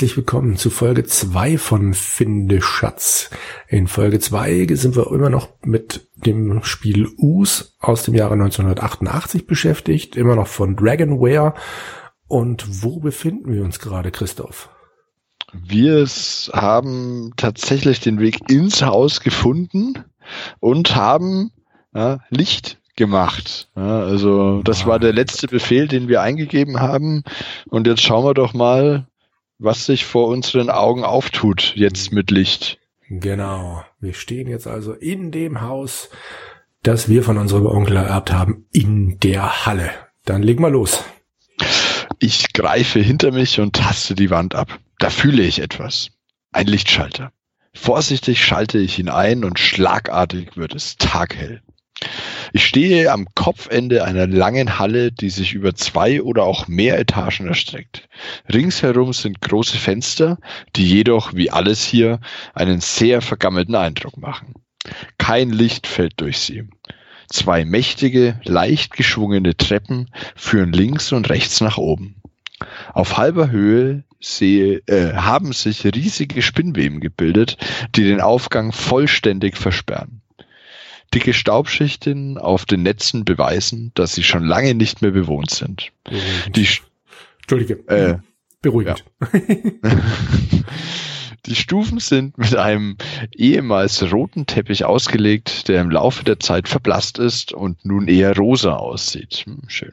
Herzlich willkommen zu Folge 2 von Finde Schatz. In Folge 2 sind wir immer noch mit dem Spiel Us aus dem Jahre 1988 beschäftigt, immer noch von Dragonware. Und wo befinden wir uns gerade, Christoph? Wir haben tatsächlich den Weg ins Haus gefunden und haben ja, Licht gemacht. Ja, also das war der letzte Befehl, den wir eingegeben haben. Und jetzt schauen wir doch mal, was sich vor unseren Augen auftut jetzt mit Licht. Genau. Wir stehen jetzt also in dem Haus, das wir von unserem Onkel ererbt haben, in der Halle. Dann legen wir los. Ich greife hinter mich und taste die Wand ab. Da fühle ich etwas. Ein Lichtschalter. Vorsichtig schalte ich ihn ein und schlagartig wird es taghell. Ich stehe am Kopfende einer langen Halle, die sich über zwei oder auch mehr Etagen erstreckt. Ringsherum sind große Fenster, die jedoch, wie alles hier, einen sehr vergammelten Eindruck machen. Kein Licht fällt durch sie. Zwei mächtige, leicht geschwungene Treppen führen links und rechts nach oben. Auf halber Höhe sehe, äh, haben sich riesige Spinnweben gebildet, die den Aufgang vollständig versperren. Dicke Staubschichten auf den Netzen beweisen, dass sie schon lange nicht mehr bewohnt sind. Beruhigend. Die, Entschuldige. Äh, Beruhigend. Ja. Die Stufen sind mit einem ehemals roten Teppich ausgelegt, der im Laufe der Zeit verblasst ist und nun eher rosa aussieht. Hm, schön.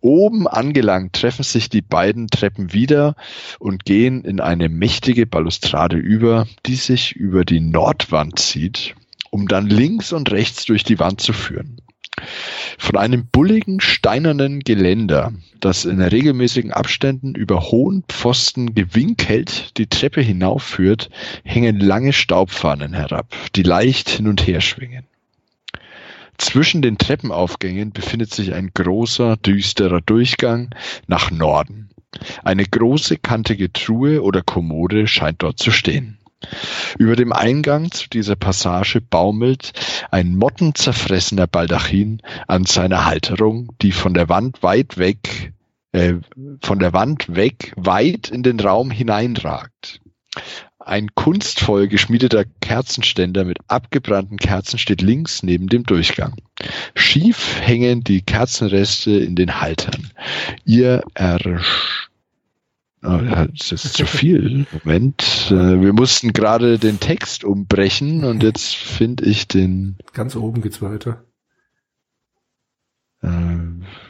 Oben angelangt treffen sich die beiden Treppen wieder und gehen in eine mächtige Balustrade über, die sich über die Nordwand zieht um dann links und rechts durch die Wand zu führen. Von einem bulligen steinernen Geländer, das in regelmäßigen Abständen über hohen Pfosten gewinkelt die Treppe hinaufführt, hängen lange Staubfahnen herab, die leicht hin und her schwingen. Zwischen den Treppenaufgängen befindet sich ein großer, düsterer Durchgang nach Norden. Eine große, kantige Truhe oder Kommode scheint dort zu stehen. Über dem Eingang zu dieser Passage baumelt ein mottenzerfressener Baldachin an seiner Halterung, die von der Wand weit weg, äh, von der Wand weg weit in den Raum hineinragt. Ein kunstvoll geschmiedeter Kerzenständer mit abgebrannten Kerzen steht links neben dem Durchgang. Schief hängen die Kerzenreste in den Haltern. Ihr ersch das ist zu viel. Moment. Äh, wir mussten gerade den Text umbrechen und jetzt finde ich den. Ganz oben geht's weiter. Äh,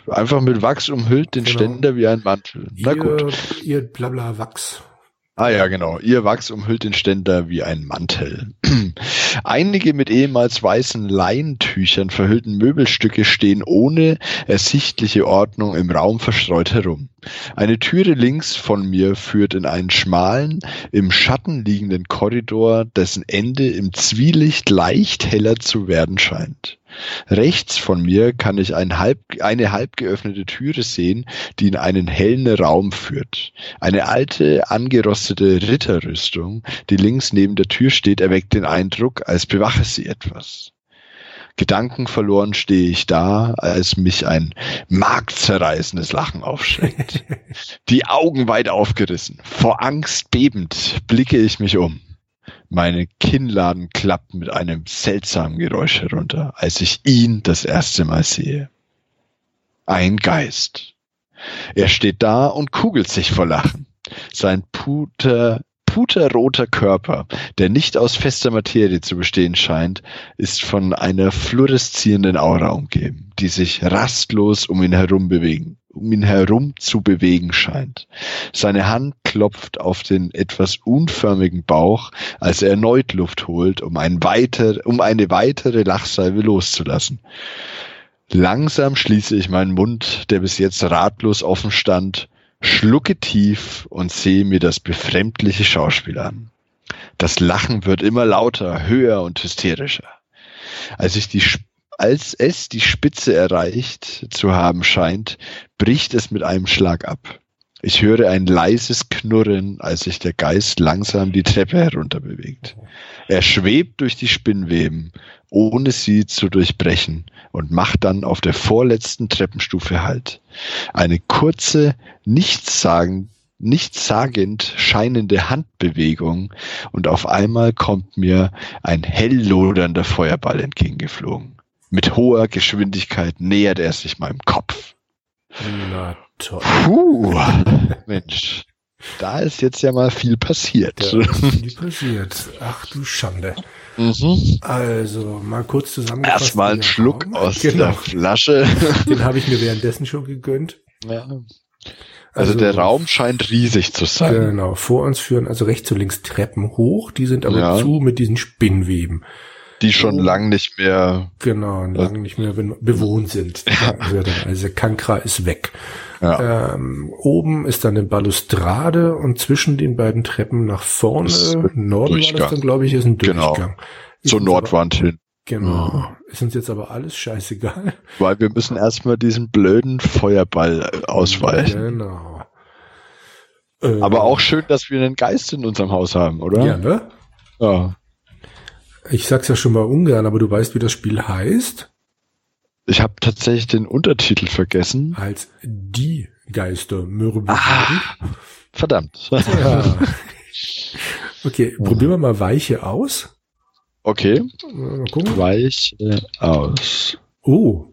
einfach mit Wachs umhüllt den genau. Ständer wie ein Mantel. Na ihr, gut. Ihr Blabla Wachs. Ah ja, genau. Ihr Wachs umhüllt den Ständer wie ein Mantel. Einige mit ehemals weißen Leintüchern verhüllten Möbelstücke stehen ohne ersichtliche Ordnung im Raum verstreut herum. Eine Türe links von mir führt in einen schmalen, im Schatten liegenden Korridor, dessen Ende im Zwielicht leicht heller zu werden scheint. Rechts von mir kann ich ein halb, eine halb geöffnete Türe sehen, die in einen hellen Raum führt. Eine alte, angerostete Ritterrüstung, die links neben der Tür steht, erweckt den Eindruck, als bewache sie etwas. Gedankenverloren stehe ich da, als mich ein marktzerreißendes Lachen aufschreckt. Die Augen weit aufgerissen, vor Angst bebend blicke ich mich um. Meine Kinnladen klappt mit einem seltsamen Geräusch herunter, als ich ihn das erste Mal sehe. Ein Geist. Er steht da und kugelt sich vor Lachen. Sein puter, puterroter Körper, der nicht aus fester Materie zu bestehen scheint, ist von einer fluoreszierenden Aura umgeben, die sich rastlos um ihn herum bewegen um ihn herum zu bewegen scheint. Seine Hand klopft auf den etwas unförmigen Bauch, als er erneut Luft holt, um, ein weiter, um eine weitere Lachsalve loszulassen. Langsam schließe ich meinen Mund, der bis jetzt ratlos offen stand, schlucke tief und sehe mir das befremdliche Schauspiel an. Das Lachen wird immer lauter, höher und hysterischer. Als ich die als es die Spitze erreicht zu haben scheint, bricht es mit einem Schlag ab. Ich höre ein leises Knurren, als sich der Geist langsam die Treppe herunter bewegt. Er schwebt durch die Spinnweben, ohne sie zu durchbrechen, und macht dann auf der vorletzten Treppenstufe Halt. Eine kurze, nichtssagende nichtssagend scheinende Handbewegung und auf einmal kommt mir ein hell lodernder Feuerball entgegengeflogen. Mit hoher Geschwindigkeit nähert er sich meinem Kopf. Na toll. Puh, Mensch, da ist jetzt ja mal viel passiert. Ist viel passiert. Ach du Schande. Mhm. Also, mal kurz zusammengefasst. Erstmal einen Schluck Raum. aus genau. der Flasche. Den habe ich mir währenddessen schon gegönnt. Ja. Also, der Raum scheint riesig zu sein. Genau, vor uns führen also rechts und links Treppen hoch, die sind aber Ja. zu mit diesen Spinnweben. Die schon Oh. lang nicht mehr. Genau, und lange nicht mehr be bewohnt sind. Also Kankra ist weg. Ja. Ähm, oben ist dann eine Balustrade und zwischen den beiden Treppen nach vorne, Norden war das Durchgang. dann, glaube ich, ist ein Genau. Durchgang. Ist Zur Nordwand hin. Genau. Ist uns jetzt aber alles scheißegal. Weil wir müssen erstmal diesen blöden Feuerball äh, ausweichen. Genau. Äh, Aber auch schön, dass wir einen Geist in unserem Haus haben, oder? Ja, ne? ja. Ich sag's ja schon mal ungern, aber du weißt, wie das Spiel heißt? Ich habe tatsächlich den Untertitel vergessen. Als die Geister Mürbe. Ah. Verdammt. Ja. Okay, probieren wir mal Weiche aus. Okay. Mal gucken. Weich äh, aus. Oh,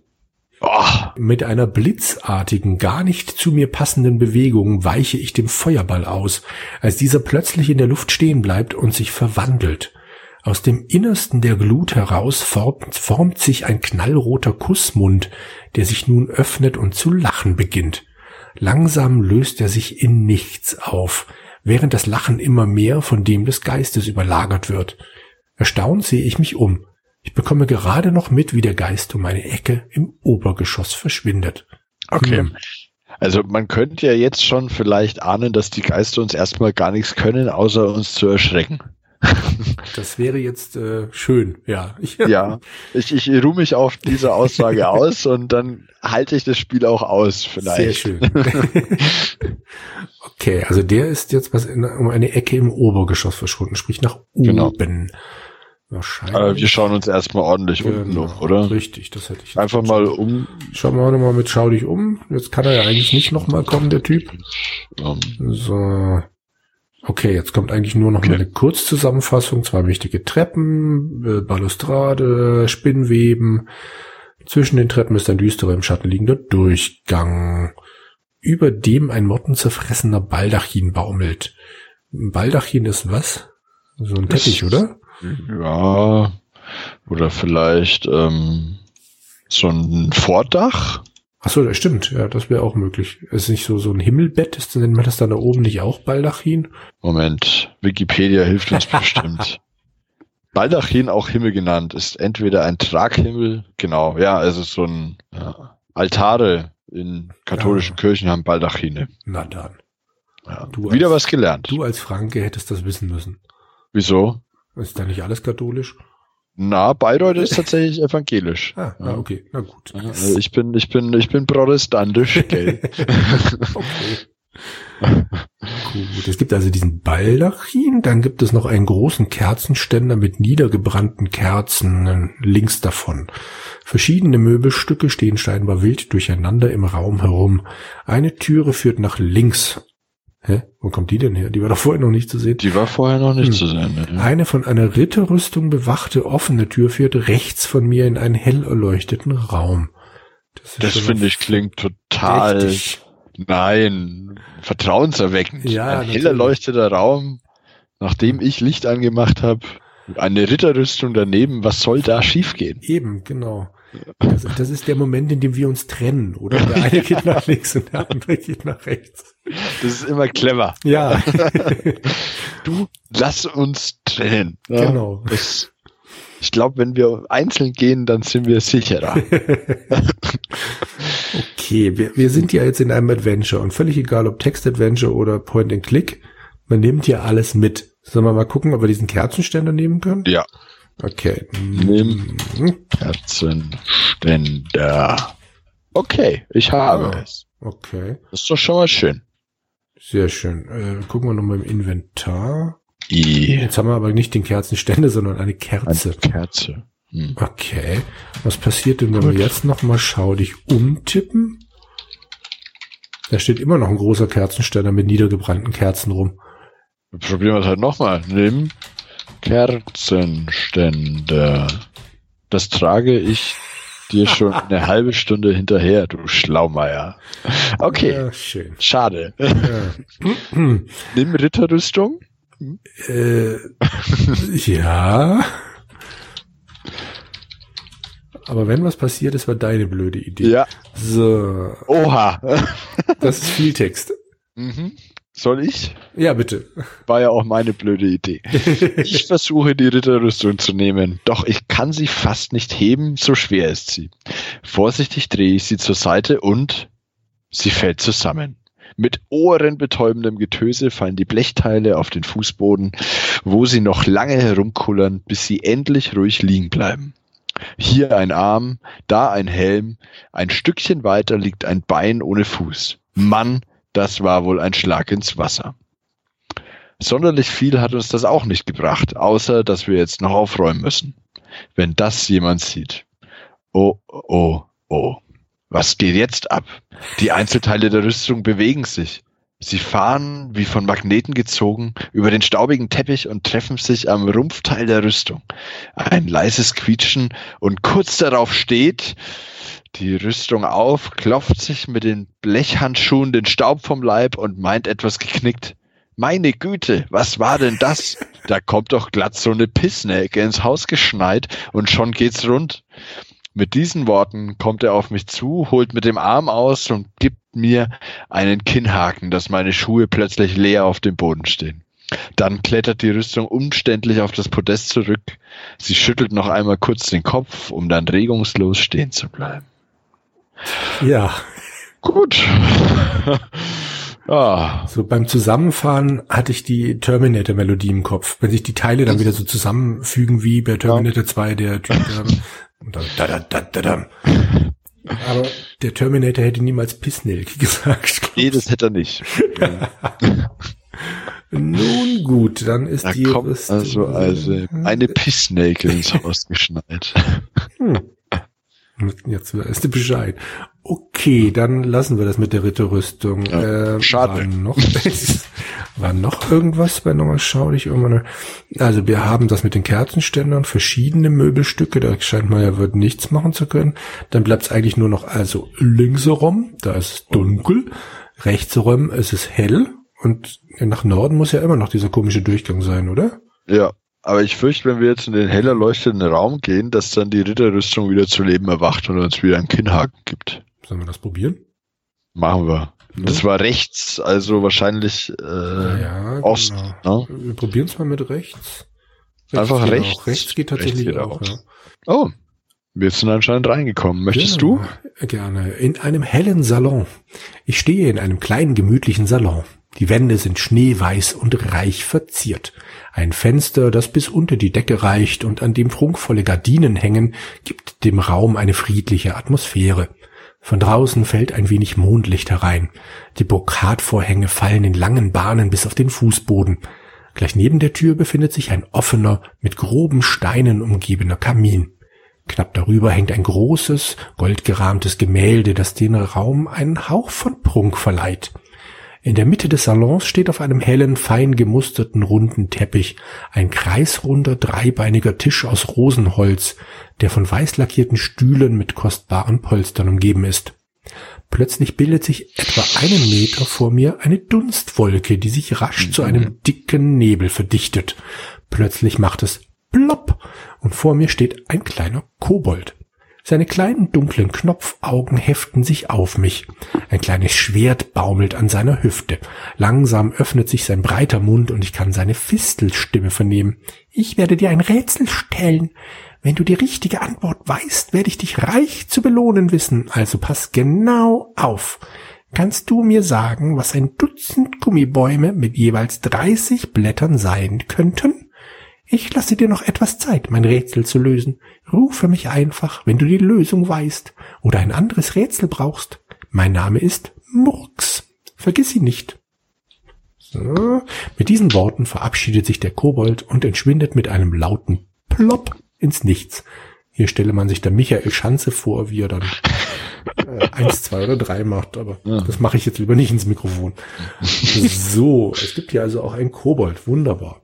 Oh, mit einer blitzartigen, gar nicht zu mir passenden Bewegung weiche ich dem Feuerball aus, als dieser plötzlich in der Luft stehen bleibt und sich verwandelt. Aus dem Innersten der Glut heraus formt, formt sich ein knallroter Kussmund, der sich nun öffnet und zu lachen beginnt. Langsam löst er sich in nichts auf, während das Lachen immer mehr von dem des Geistes überlagert wird. Erstaunt sehe ich mich um. Ich bekomme gerade noch mit, wie der Geist um eine Ecke im Obergeschoss verschwindet. okay. Hm. Also man könnte ja jetzt schon vielleicht ahnen, dass die Geister uns erstmal gar nichts können, außer uns zu erschrecken. Das wäre jetzt äh, schön, ja. Ich, Ja, ich, ich ruhe mich auf diese Aussage aus und dann halte ich das Spiel auch aus, Sehr vielleicht. schön. okay, also der ist jetzt was in, um eine Ecke im Obergeschoss verschwunden, sprich nach Genau. oben. Wahrscheinlich. Aber wir schauen uns erstmal ordentlich unten Genau, um, oder? Richtig, das hätte ich Einfach mal um. Schauen wir mal mit Schau dich um. Jetzt kann er ja eigentlich nicht nochmal kommen, der Typ. um So. Okay, jetzt kommt eigentlich nur noch Okay. eine Kurzzusammenfassung. Zwei wichtige Treppen, äh, Balustrade, Spinnweben. Zwischen den Treppen ist ein düsterer im Schatten liegender Durchgang, über dem ein mottenzerfressener Baldachin baumelt. Baldachin ist was? So ein Teppich, Das- oder? Ja, oder vielleicht ähm, so ein Vordach. Ach so, das stimmt. Ja, das wäre auch möglich. Ist nicht so so ein Himmelbett? Ist, nennt man das dann da oben nicht auch Baldachin? Moment, Wikipedia hilft uns bestimmt. Baldachin, auch Himmel genannt, ist entweder ein Traghimmel, genau, ja, also so ein ja, Altare in katholischen Ja. Kirchen haben Baldachine. Na dann. Ja. Du Wieder als- was gelernt. Du als Franke hättest das wissen müssen. Wieso? Ist da nicht alles katholisch? Na, Bayreuth ist tatsächlich evangelisch. Ah, Ja. ah okay, na gut. Also ich bin, ich bin, ich bin protestantisch, gell? okay. Gut, es gibt also diesen Baldachin, dann gibt es noch einen großen Kerzenständer mit niedergebrannten Kerzen links davon. Verschiedene Möbelstücke stehen scheinbar wild durcheinander im Raum herum. Eine Türe führt nach links. Hä? Wo kommt die denn her? Die war doch vorher noch nicht zu sehen. Die war vorher noch nicht Hm. zu sehen. Ne? Eine von einer Ritterrüstung bewachte offene Tür führt rechts von mir in einen hell erleuchteten Raum. Das schon finde ich klingt total, verdächtig. nein, vertrauenserweckend. Ja, Ein natürlich. heller leuchteter Raum, nachdem ich Licht angemacht habe, eine Ritterrüstung daneben, was soll da schiefgehen? Eben, genau. Das, das ist der Moment, in dem wir uns trennen, oder? Der eine geht nach links und der andere geht nach rechts. Das ist immer clever. Ja, Du, lass uns trennen. Genau. Das, ich glaube, wenn wir einzeln gehen, dann sind wir sicherer. Okay, wir, wir sind ja jetzt in einem Adventure und völlig egal, ob Text-Adventure oder Point-and-Click, man nimmt ja alles mit. Sollen wir mal gucken, ob wir diesen Kerzenständer nehmen können? ja, Okay. Nimm. Kerzenständer. Okay, ich habe Ah. es. Okay, Das ist doch schon mal schön. sehr schön. Äh, gucken wir nochmal im Inventar. I. Jetzt haben wir aber nicht den Kerzenständer, sondern eine Eine Kerze. Kerze. Hm. Okay. Was passiert denn, wenn wir Gut. jetzt nochmal schau dich umtippen? Da steht immer noch ein großer Kerzenständer mit niedergebrannten Kerzen rum. Probieren wir es halt nochmal. Nimm Kerzenständer. Das trage ich dir schon eine halbe Stunde hinterher, du Schlaumeier. Okay. Ja, schön. Schade. Ja. Nimm Ritterrüstung. Äh, ja. Aber wenn was passiert, das war deine blöde Idee. Ja. So. Oha. das ist viel Text. Mhm. Soll ich? Ja, bitte. War ja auch meine blöde Idee. Ich versuche die Ritterrüstung zu nehmen, doch ich kann sie fast nicht heben, so schwer ist sie. Vorsichtig drehe ich sie zur Seite und sie fällt zusammen. Mit ohrenbetäubendem Getöse fallen die Blechteile auf den Fußboden, wo sie noch lange herumkullern, bis sie endlich ruhig liegen bleiben. Hier ein Arm, da ein Helm, ein Stückchen weiter liegt ein Bein ohne Fuß. Mann, das war wohl ein Schlag ins Wasser. Sonderlich viel hat uns das auch nicht gebracht, außer dass wir jetzt noch aufräumen müssen. Wenn das jemand sieht. Oh, oh, oh. Was geht jetzt ab? Die Einzelteile der Rüstung bewegen sich. Sie fahren, wie von Magneten gezogen, über den staubigen Teppich und treffen sich am Rumpfteil der Rüstung. Ein leises Quietschen und kurz darauf steht die Rüstung auf, klopft sich mit den Blechhandschuhen den Staub vom Leib und meint etwas geknickt. Meine Güte, was war denn das? Da kommt doch glatt so eine Pissnäcke ins Haus geschneit und schon geht's rund. Mit diesen Worten kommt er auf mich zu, holt mit dem Arm aus und gibt mir einen Kinnhaken, dass meine Schuhe plötzlich leer auf dem Boden stehen. Dann klettert die Rüstung umständlich auf das Podest zurück. Sie schüttelt noch einmal kurz den Kopf, um dann regungslos stehen zu bleiben. Ja. Gut. Ah. So beim Zusammenfahren hatte ich die Terminator-Melodie im Kopf. Wenn sich die Teile dann wieder so zusammenfügen wie bei Terminator ja. 2, der Typ, der und dann, da, da, da, da, da. Aber der Terminator hätte niemals Pissnelke gesagt. Nee, das hätte er nicht. Nun gut, dann ist da die kommt Rüstung also, also eine Pissnelke ins Haus geschneit. Hm. Jetzt weißt du Bescheid. Okay, dann lassen wir das mit der Ritterrüstung. Ja, äh, schade. Noch, war noch irgendwas bei nochmal schau ich irgendwann. Also wir haben das mit den Kerzenständern, verschiedene Möbelstücke, da scheint man ja wird nichts machen zu können. Dann bleibt es eigentlich nur noch also links herum, da ist es dunkel, rechts herum ist es hell und nach Norden muss ja immer noch dieser komische Durchgang sein, oder? Ja, aber ich fürchte, wenn wir jetzt in den heller leuchtenden Raum gehen, dass dann die Ritterrüstung wieder zu Leben erwacht und uns wieder einen Kinnhaken gibt. Sollen wir das probieren? Machen wir. Das war rechts, also wahrscheinlich äh, ja, Ost. Genau. Ne? Wir probieren es mal mit rechts. rechts Einfach rechts. Auch. Rechts geht tatsächlich rechts geht auch. Ja. Oh, wir sind anscheinend reingekommen. Möchtest genau. du? Gerne. In einem hellen Salon. Ich stehe in einem kleinen gemütlichen Salon. Die Wände sind schneeweiß und reich verziert. Ein Fenster, das bis unter die Decke reicht und an dem prunkvolle Gardinen hängen, gibt dem Raum eine friedliche Atmosphäre. Von draußen fällt ein wenig Mondlicht herein. Die Brokatvorhänge fallen in langen Bahnen bis auf den Fußboden. Gleich neben der Tür befindet sich ein offener, mit groben Steinen umgebener Kamin. Knapp darüber hängt ein großes, goldgerahmtes Gemälde, das den Raum einen Hauch von Prunk verleiht. In der Mitte des Salons steht auf einem hellen, fein gemusterten runden Teppich ein kreisrunder, dreibeiniger Tisch aus Rosenholz, der von weiß lackierten Stühlen mit kostbaren Polstern umgeben ist. Plötzlich bildet sich etwa einen Meter vor mir eine Dunstwolke, die sich rasch zu einem mhm. dicken Nebel verdichtet. Plötzlich macht es plopp und vor mir steht ein kleiner Kobold. Seine kleinen dunklen Knopfaugen heften sich auf mich. Ein kleines Schwert baumelt an seiner Hüfte. Langsam öffnet sich sein breiter Mund und ich kann seine Fistelstimme vernehmen. Ich werde dir ein Rätsel stellen. Wenn du die richtige Antwort weißt, werde ich dich reich zu belohnen wissen. Also pass genau auf. Kannst du mir sagen, was ein Dutzend Gummibäume mit jeweils 30 Blättern sein könnten? Ich lasse dir noch etwas Zeit, mein Rätsel zu lösen. Rufe mich einfach, wenn du die Lösung weißt oder ein anderes Rätsel brauchst. Mein Name ist Murks. Vergiss ihn nicht. So. Mit diesen Worten verabschiedet sich der Kobold und entschwindet mit einem lauten Plopp ins Nichts. Hier stelle man sich der Michael Schanze vor, wie er dann äh, eins, zwei oder drei macht, aber Ja. das mache ich jetzt lieber nicht ins Mikrofon. So, es gibt hier also auch einen Kobold. Wunderbar.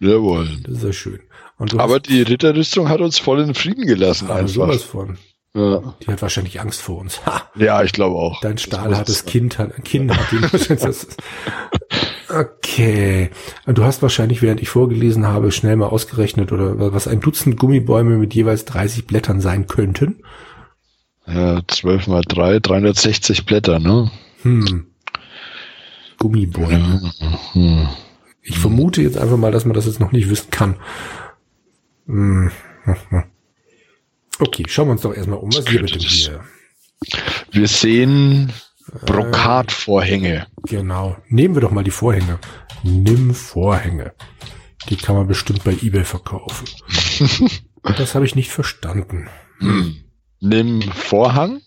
Jawohl. Das ist ja schön. Du Aber die Ritterrüstung hat uns voll in Frieden gelassen einfach. sowas von. Ja. Die hat wahrscheinlich Angst vor uns. Ha, ja, ich glaube auch. dein Das Stahl muss hat es das Kind, hat, Kind hat ihn. Okay. Du hast wahrscheinlich, während ich vorgelesen habe, schnell mal ausgerechnet oder was ein Dutzend Gummibäume mit jeweils 30 Blättern sein könnten. Ja, 12 mal 3, 360 Blätter, ne? Hm. Gummibäume. Hm. Ich vermute jetzt einfach mal, dass man das jetzt noch nicht wissen kann. Hm. Okay, schauen wir uns doch erstmal um. Was hier bitte das- hier? Wir sehen Brokatvorhänge. Genau. Nehmen wir doch mal die Vorhänge. Nimm Vorhänge. Die kann man bestimmt bei eBay verkaufen. das habe ich nicht verstanden. Nimm Vorhang.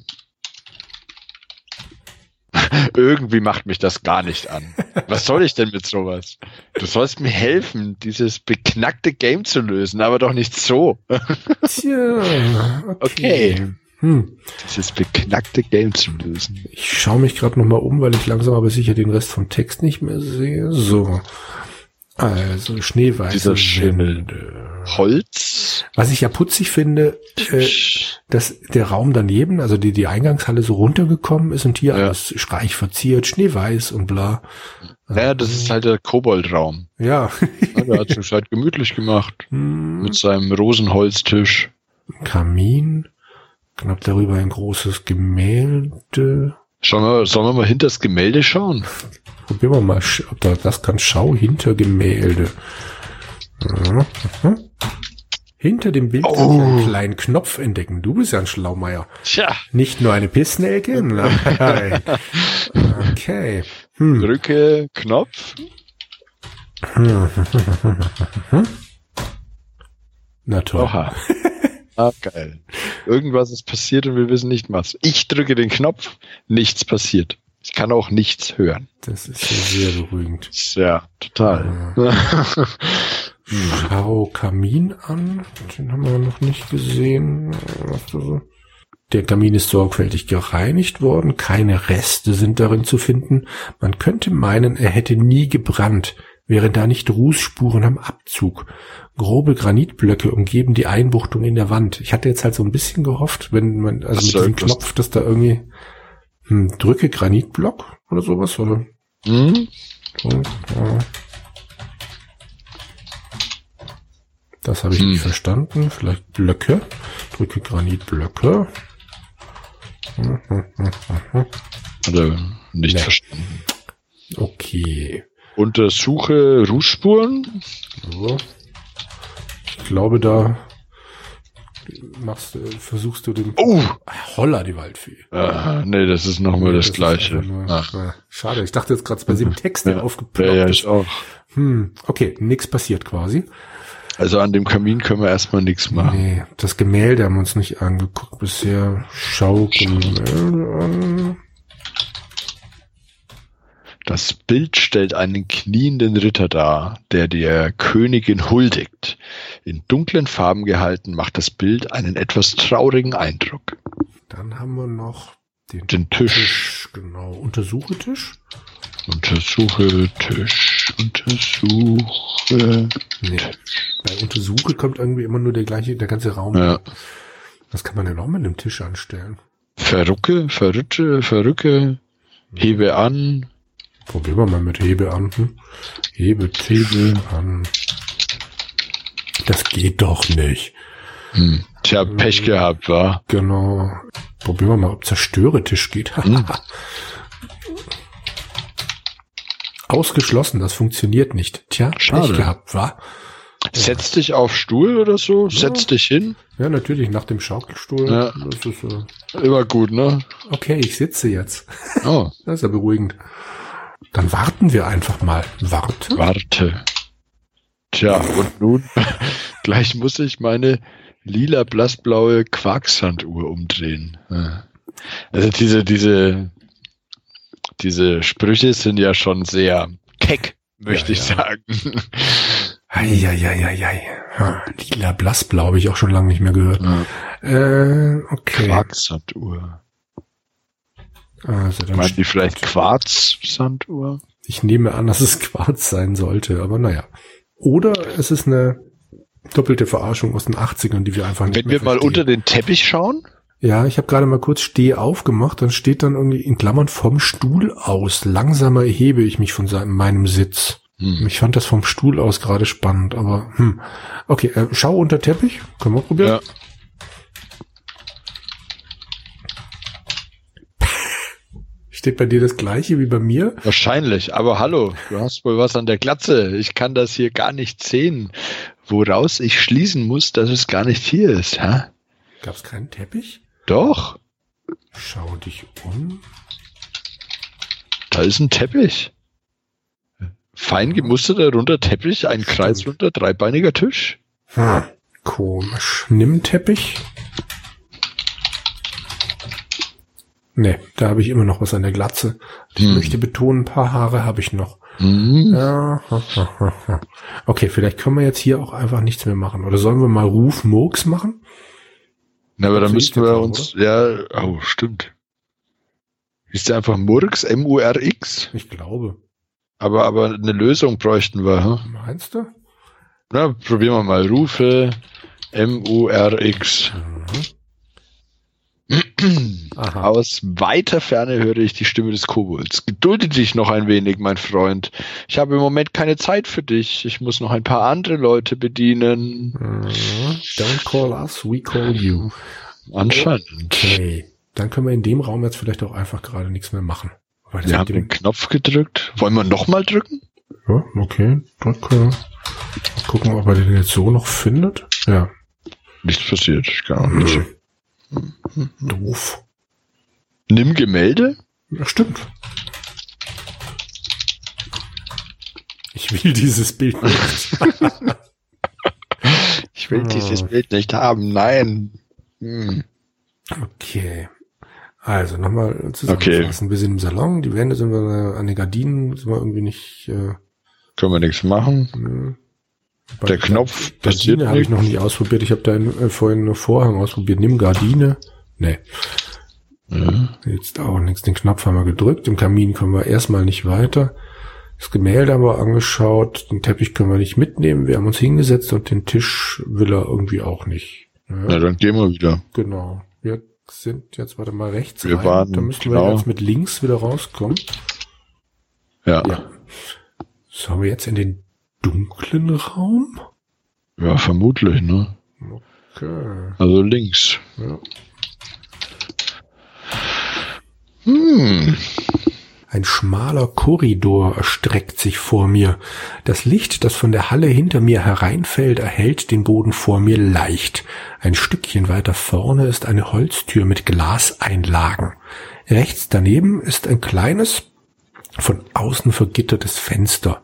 Irgendwie macht mich das gar nicht an. Was soll ich denn mit sowas? Du sollst mir helfen, dieses beknackte Game zu lösen, aber doch nicht so. Tja, okay. Okay. Hm. Dieses beknackte Game zu lösen. Ich schaue mich gerade noch mal um, weil ich langsam aber sicher den Rest vom Text nicht mehr sehe. So. Also schneeweiße Dieser Schimmel. Holz. Was ich ja putzig finde, äh, dass der Raum daneben, also die, die Eingangshalle so runtergekommen ist und hier Ja. alles reich verziert, schneeweiß und bla. Ja, das ist halt der Koboldraum. Ja. Ja, Der hat sich halt gemütlich gemacht. Hm, Mit seinem Rosenholztisch. Kamin, knapp darüber ein großes Gemälde. Sollen wir, sollen wir mal hinter das Gemälde schauen? Probieren wir mal, ob da das kann. Schau hinter Gemälde. Mhm, mhm. Hinter dem Bild Oh. einen kleinen Knopf entdecken. Du bist ja ein Schlaumeier. Tja, Nicht nur eine Pissnelke? Nein. Okay. Hm. drücke Knopf. Na toll. Oha. Ah, geil. Irgendwas ist passiert und wir wissen nicht was. Ich drücke den Knopf, nichts passiert. Ich kann auch nichts hören. Das ist ja sehr beruhigend. Ja, total. Schau Kamin an. Den haben wir noch nicht gesehen. Der Kamin ist sorgfältig gereinigt worden. Keine Reste sind darin zu finden. Man könnte meinen, er hätte nie gebrannt. Wären da nicht Rußspuren am Abzug. Grobe Granitblöcke umgeben die Einbuchtung in der Wand. Ich hatte jetzt halt so ein bisschen gehofft, wenn man, also Ach mit diesem das- Knopf, dass da irgendwie, hm, drücke Granitblock oder sowas, oder? hm? So, ja. Das habe ich Hm. nicht verstanden. Vielleicht Blöcke. Drücke Granitblöcke. Hm, hm, hm, hm, hm. Hat er nicht Nee. verstanden. Okay. Untersuche Rußspuren. So. Ich glaube, da machst, du- versuchst du den Oh! Holla die Waldfee. Ah, nee, das ist nochmal das, ist Gleiche. nur- Ach, ja, schade. Ich dachte jetzt gerade bei dem Text, der ja, aufgeploppt ja, ist. ich auch. Hm, okay, nichts passiert quasi. Also an dem Kamin können wir erstmal nichts machen. Nee, das Gemälde haben wir uns nicht angeguckt bisher. Schau Gemälde an. Das Bild stellt einen knienden Ritter dar, der der Königin huldigt. In dunklen Farben gehalten macht das Bild einen etwas traurigen Eindruck. Dann haben wir noch den, Den Tisch. Tisch, genau. Untersuchetisch? Untersuche Tisch. Untersuche. Nee. Bei Untersuche kommt irgendwie immer nur der gleiche, der ganze Raum. Ja. Was kann man denn auch mit einem Tisch anstellen? Verrucke, verrütte, verrücke. Hebe an. Probieren wir mal mit Hebe an. Hm? Hebe Tisch an. Das geht doch nicht. Hm. Tja, Pech gehabt, war. Genau. Probieren wir mal, ob Zerstöre-Tisch geht. Hm. Ausgeschlossen, das funktioniert nicht. Tja, Schade. Pech gehabt, war. Setz dich auf Stuhl oder so. Setz dich hin. Ja, natürlich, nach dem Schaukelstuhl. Ja. Das ist, äh, Immer gut, ne? okay, ich sitze jetzt. Oh, Das ist ja beruhigend. Dann warten wir einfach mal. Warte. warte. Tja, und nun, gleich muss ich meine lila blassblaue Quarksanduhr umdrehen. Ja. Also diese, diese, diese Sprüche sind ja schon sehr keck, möchte Ja, ich ja. sagen. Eieieiei. Ja, lila Blassblau habe ich auch schon lange nicht mehr gehört. Ja. Äh, okay. Quarksanduhr. Also dann Meinen die vielleicht Quarz-Sanduhr? Ich nehme an, dass es Quarz sein sollte, aber naja. Oder es ist eine doppelte Verarschung aus den 80ern, die wir einfach nicht Wenn wir verstehen. mal unter den Teppich schauen? Ja, ich habe gerade mal kurz Steh aufgemacht, dann steht dann irgendwie in Klammern vom Stuhl aus. Langsamer erhebe ich mich von seinem, meinem Sitz. Hm. Ich fand das vom Stuhl aus gerade spannend, aber hm. Okay, äh, schau unter Teppich. Können wir probieren? Ja. Steht bei dir das gleiche wie bei mir? Wahrscheinlich, aber hallo, du hast wohl was an der Glatze. Ich kann das hier gar nicht sehen, woraus ich schließen muss, dass es gar nicht hier ist. Hä? Gab es keinen Teppich? Doch. Schau dich um. Da ist ein Teppich. Fein gemusterter runder Teppich, ein kreisrunder dreibeiniger Tisch. Hm, komisch. Nimm Teppich. Nee, da habe ich immer noch was an der Glatze. Ich hm. möchte betonen, ein paar Haare habe ich noch. Mhm. Ja, okay, vielleicht können wir jetzt hier auch einfach nichts mehr machen. Oder sollen wir mal Ruf Murks machen? Na, aber dann müssten wir uns, oder? ja, oh, stimmt. Ist der einfach Murks, M-U-R-X? Ich glaube. Aber, aber eine Lösung bräuchten wir, hm? Meinst du? Na, probieren wir mal. Rufe M-U-R-X. Mhm. Aus weiter Ferne höre ich die Stimme des Kobolds. Gedulde dich noch ein wenig, mein Freund. Ich habe im Moment keine Zeit für dich. Ich muss noch ein paar andere Leute bedienen. Don't call us, we call you. Anscheinend. Okay. Dann können wir in dem Raum jetzt vielleicht auch einfach gerade nichts mehr machen. wir haben den Knopf gedrückt. Wollen wir nochmal drücken? Ja, okay. Drücke. Mal gucken, ob er den jetzt so noch findet. Ja. Nichts passiert. Gar nicht. Mhm. Doof. Nimm Gemälde? Ja, stimmt. Ich will dieses Bild nicht. ich will dieses Bild nicht haben, nein. Hm. Okay. Also nochmal zusammenfassen. Okay. Wir sind im Salon, die Wände sind wir an den Gardinen, sind wir irgendwie nicht. Äh, Können wir nichts machen. Hm. Bei der Knopf Gardine habe ich noch nicht ausprobiert. Ich habe da äh, vorhin nur Vorhang ausprobiert. Nimm Gardine. Nee. Ja. Jetzt auch nichts. Den Knopf haben wir gedrückt. Im Kamin kommen wir erstmal nicht weiter. Das Gemälde haben wir angeschaut. Den Teppich können wir nicht mitnehmen. Wir haben uns hingesetzt und den Tisch will er irgendwie auch nicht. Ja, Na, dann gehen wir wieder. Genau. Wir sind jetzt, warte mal, rechts wir rein. Waren, da müssen genau. wir jetzt mit links wieder rauskommen. Ja. ja. So, wir jetzt in den dunklen Raum? Ja, vermutlich, ne? Okay. Also links. Ja. Hm. Ein schmaler Korridor erstreckt sich vor mir. Das Licht, das von der Halle hinter mir hereinfällt, erhellt den Boden vor mir leicht. Ein Stückchen weiter vorne ist eine Holztür mit Glaseinlagen. Rechts daneben ist ein kleines, von außen vergittertes Fenster.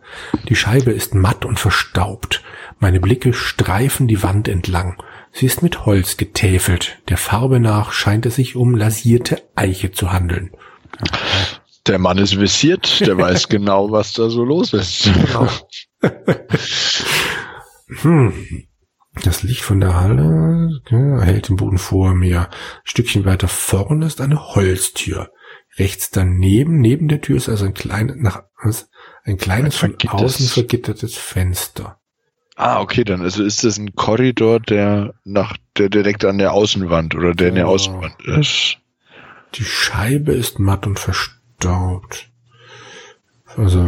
Die Scheibe ist matt und verstaubt. Meine Blicke streifen die Wand entlang. Sie ist mit Holz getäfelt. Der Farbe nach scheint es sich um lasierte Eiche zu handeln. Der Mann ist visiert, der weiß genau, was da so los ist. Genau. hm. Das Licht von der Halle ja, hält den Boden vor mir. Ein Stückchen weiter vorne ist eine Holztür. Rechts daneben, neben der Tür ist also ein kleines, nach, ein kleines von außen vergittertes Fenster. Ah, okay, dann also ist das ein Korridor, der nach, der direkt an der Außenwand oder der in der Außenwand ist. Die Scheibe ist matt und verstaubt. Also,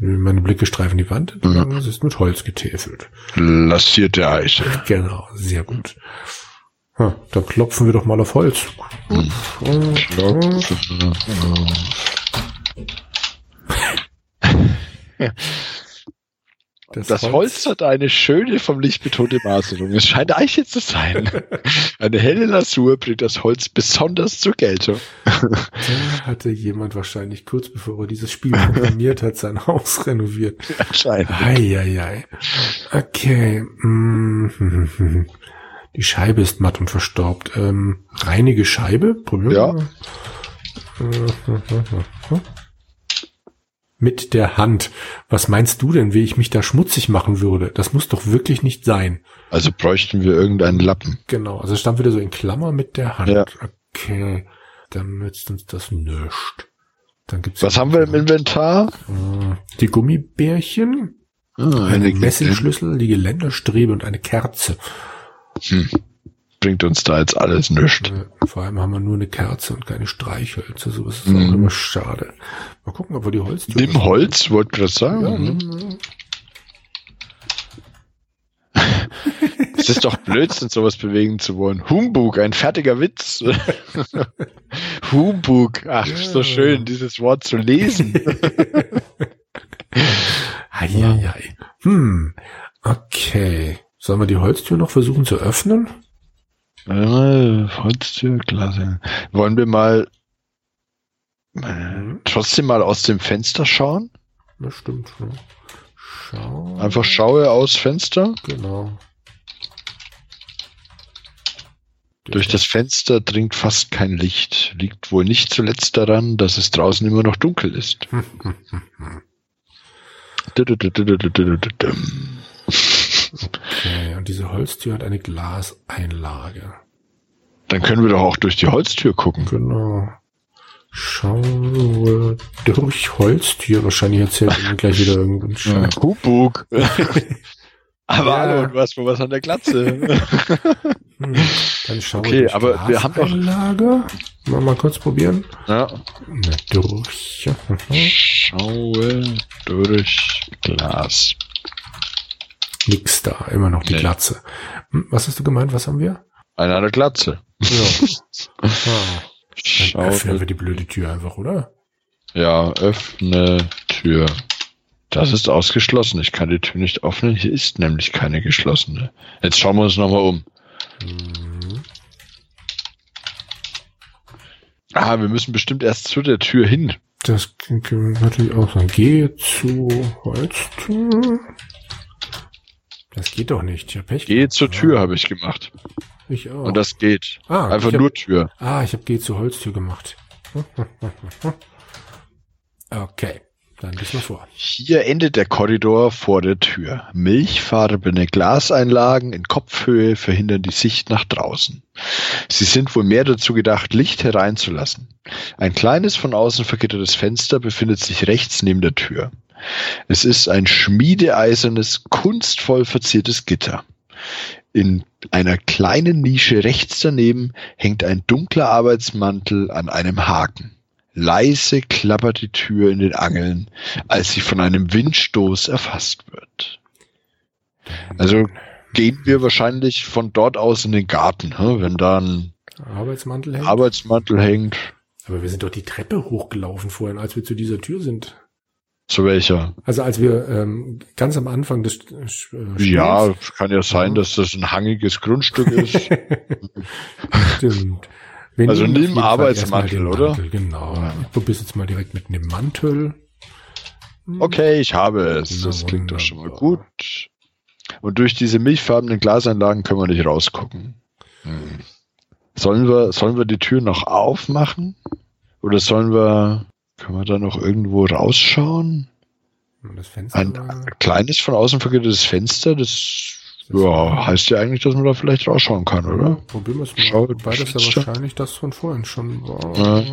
meine Blicke streifen die Wand ja. es ist mit Holz getäfelt. Lassierte Eiche. Genau, sehr gut. Ha, dann klopfen wir doch mal auf Holz. Das, das Holz. Holz. hat eine schöne vom Licht betonte Maserung. Es scheint Eiche zu sein. Eine helle Lasur bringt das Holz besonders zur Geltung. Da hatte jemand wahrscheinlich kurz bevor er dieses Spiel programmiert hat, sein Haus renoviert. Wahrscheinlich. Eieiei. Okay. Mm. Die Scheibe ist matt und verstaubt. Ähm, reinige Scheibe? Probieren ja. Mit der Hand. Was meinst du denn, wie ich mich da schmutzig machen würde? Das muss doch wirklich nicht sein. Also bräuchten wir irgendeinen Lappen. Genau, also stand wieder so in Klammer mit der Hand. Ja. Okay. dann nützt uns das nichts. Dann gibt's Was haben wir im Inventar? äh, die Gummibärchen, Ah, einen Messelschlüssel, die Geländerstrebe und eine Kerze. Hm. Bringt uns da jetzt alles nichts. Vor allem haben wir nur eine Kerze und keine Streichhölzer. Sowas ist Mhm. auch immer schade. Mal gucken, ob wir die Holztür. Nimm Holz, wollte gerade sagen. Ja, Mhm. Es ist doch Blödsinn, sowas bewegen zu wollen. Humbug, ein fertiger Witz. Humbug, ach, Ja. so schön, dieses Wort zu lesen. Eieiei. Hm. Okay. Sollen wir die Holztür noch versuchen zu öffnen? Äh, Holztür, klasse. Wollen wir mal äh, trotzdem mal aus dem Fenster schauen? Das stimmt schon. Schau. Einfach schaue aus Fenster. Genau. Durch das Fenster dringt fast kein Licht. Liegt wohl nicht zuletzt daran, dass es draußen immer noch dunkel ist. Okay, und diese Holztür hat eine Glaseinlage. Dann können wir doch auch durch die Holztür gucken. Genau. Schaue durch Holztür. Wahrscheinlich erzählt er mir gleich wieder irgendeinen Scheiß. Humbug. Aber Ja. hallo, du hast wohl was an der Glatze. Hm, Dann schaue Okay, durch aber wir haben doch- Glaseinlage. Mal, mal kurz probieren. ja. Na, durch. Schaue durch Glas. Nix da. Immer noch die Nee. Glatze. Hm, Was hast du gemeint? Was haben wir? Eine der Glatze. Ja. Dann öffnen wir die blöde Tür einfach, oder? Ja, öffne Tür. Das ist ausgeschlossen. Ich kann die Tür nicht öffnen. Hier ist nämlich keine geschlossene. Jetzt schauen wir uns nochmal um. Mhm. Ah, wir müssen bestimmt erst zu der Tür hin. Das können wir natürlich auch sagen. Gehe zu Holztür. Das geht doch nicht. Ich hab Pech Geh zur Tür, habe ich gemacht. Ich auch. Und das geht. ah, Einfach ich hab, nur Tür. Ah, ich habe Geh zu Holztür gemacht. Okay, dann lies mal vor. Hier endet der Korridor vor der Tür. Milchfarbene Glaseinlagen in Kopfhöhe verhindern die Sicht nach draußen. Sie sind wohl mehr dazu gedacht, Licht hereinzulassen. Ein kleines von außen vergittertes Fenster befindet sich rechts neben der Tür. Es ist ein schmiedeeisernes, kunstvoll verziertes Gitter. In einer kleinen Nische rechts daneben hängt ein dunkler Arbeitsmantel an einem Haken. Leise klappert die Tür in den Angeln, als sie von einem Windstoß erfasst wird. Also gehen wir wahrscheinlich von dort aus in den Garten, hä? wenn da ein Arbeitsmantel hängt. Arbeitsmantel hängt. Aber wir sind doch die Treppe hochgelaufen vorhin, als wir zu dieser Tür sind. Zu welcher? Also als wir ähm, ganz am Anfang des äh, Spiels- Ja, kann ja sein, dass das ein hangiges Grundstück ist. Stimmt. Wir Also nimm Arbeitsmantel, oder? Mantel, Genau. Ja. Ich probier's jetzt mal direkt mit einem Mantel. Hm. Okay, ich habe es. Na, Das klingt doch schon mal gut. Und durch diese milchfarbenen Glaseinlagen können wir nicht rausgucken. Hm. Sollen wir, sollen wir die Tür noch aufmachen? Oder sollen wir, können wir da noch irgendwo rausschauen? Das Fenster. Ein kleines von außen vergittertes Fenster, das, ja, heißt ja eigentlich, dass man da vielleicht rausschauen kann, oder? Probieren wir es mal. Schau, Wobei das ja wahrscheinlich das von vorhin schon war. Ja.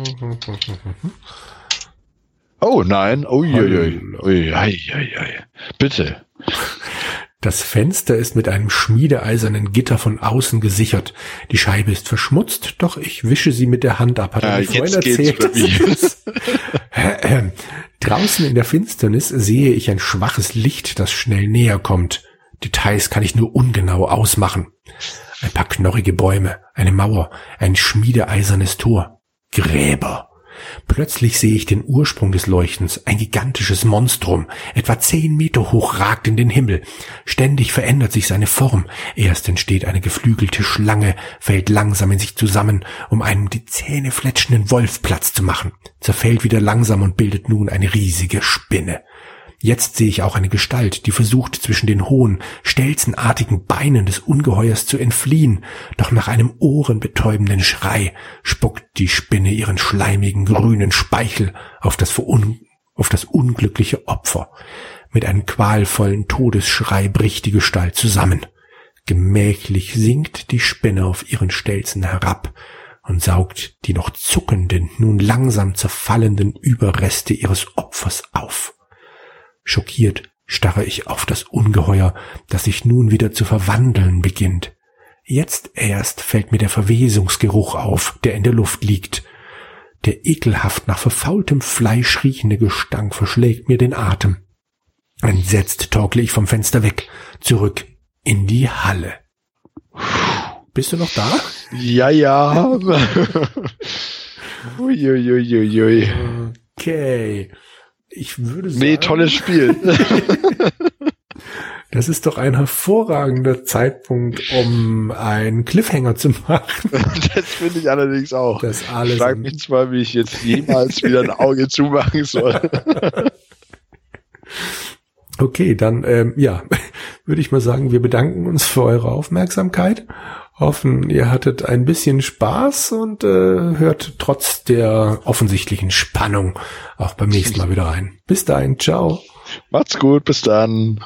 Oh nein, uiuiui. Hallo. Ui, ei, ei, ei. Bitte. Das Fenster ist mit einem schmiedeeisernen Gitter von außen gesichert. Die Scheibe ist verschmutzt, doch ich wische sie mit der Hand ab. Hat er Ja, mir vorhin erzählt. Draußen in der Finsternis sehe ich ein schwaches Licht, das schnell näher kommt. Details kann ich nur ungenau ausmachen. Ein paar knorrige Bäume, eine Mauer, ein schmiedeeisernes Tor. Gräber. Plötzlich sehe ich den Ursprung des Leuchtens. Ein gigantisches Monstrum, etwa zehn Meter hoch, ragt in den Himmel. Ständig verändert sich seine Form. Erst entsteht eine geflügelte Schlange, fällt langsam in sich zusammen, um einem die Zähne fletschenden Wolf Platz zu machen, zerfällt wieder langsam und bildet nun eine riesige Spinne. Jetzt sehe ich auch eine Gestalt, die versucht, zwischen den hohen, stelzenartigen Beinen des Ungeheuers zu entfliehen, doch nach einem ohrenbetäubenden Schrei spuckt die Spinne ihren schleimigen grünen Speichel auf das, auf das unglückliche Opfer. Mit einem qualvollen Todesschrei bricht die Gestalt zusammen. Gemächlich sinkt die Spinne auf ihren Stelzen herab und saugt die noch zuckenden, nun langsam zerfallenden Überreste ihres Opfers auf. Schockiert starre ich auf das Ungeheuer, das sich nun wieder zu verwandeln beginnt. Jetzt erst fällt mir der Verwesungsgeruch auf, der in der Luft liegt. Der ekelhaft nach verfaultem Fleisch riechende Gestank verschlägt mir den Atem. Entsetzt torkle ich vom Fenster weg, zurück in die Halle. Bist du noch da? Ja, ja. Uiuiuiui. Okay. Ich würde sagen. Nee, tolles Spiel. Das ist doch ein hervorragender Zeitpunkt, um einen Cliffhanger zu machen. Das finde ich allerdings auch. Das alles ich frage mich zwar, wie ich jetzt jemals wieder ein Auge zumachen soll. Okay, dann ähm, ja, würde ich mal sagen, wir bedanken uns für eure Aufmerksamkeit. Hoffen, ihr hattet ein bisschen Spaß und äh, hört trotz der offensichtlichen Spannung auch beim nächsten Mal wieder rein. Bis dahin, ciao. Macht's gut, bis dann.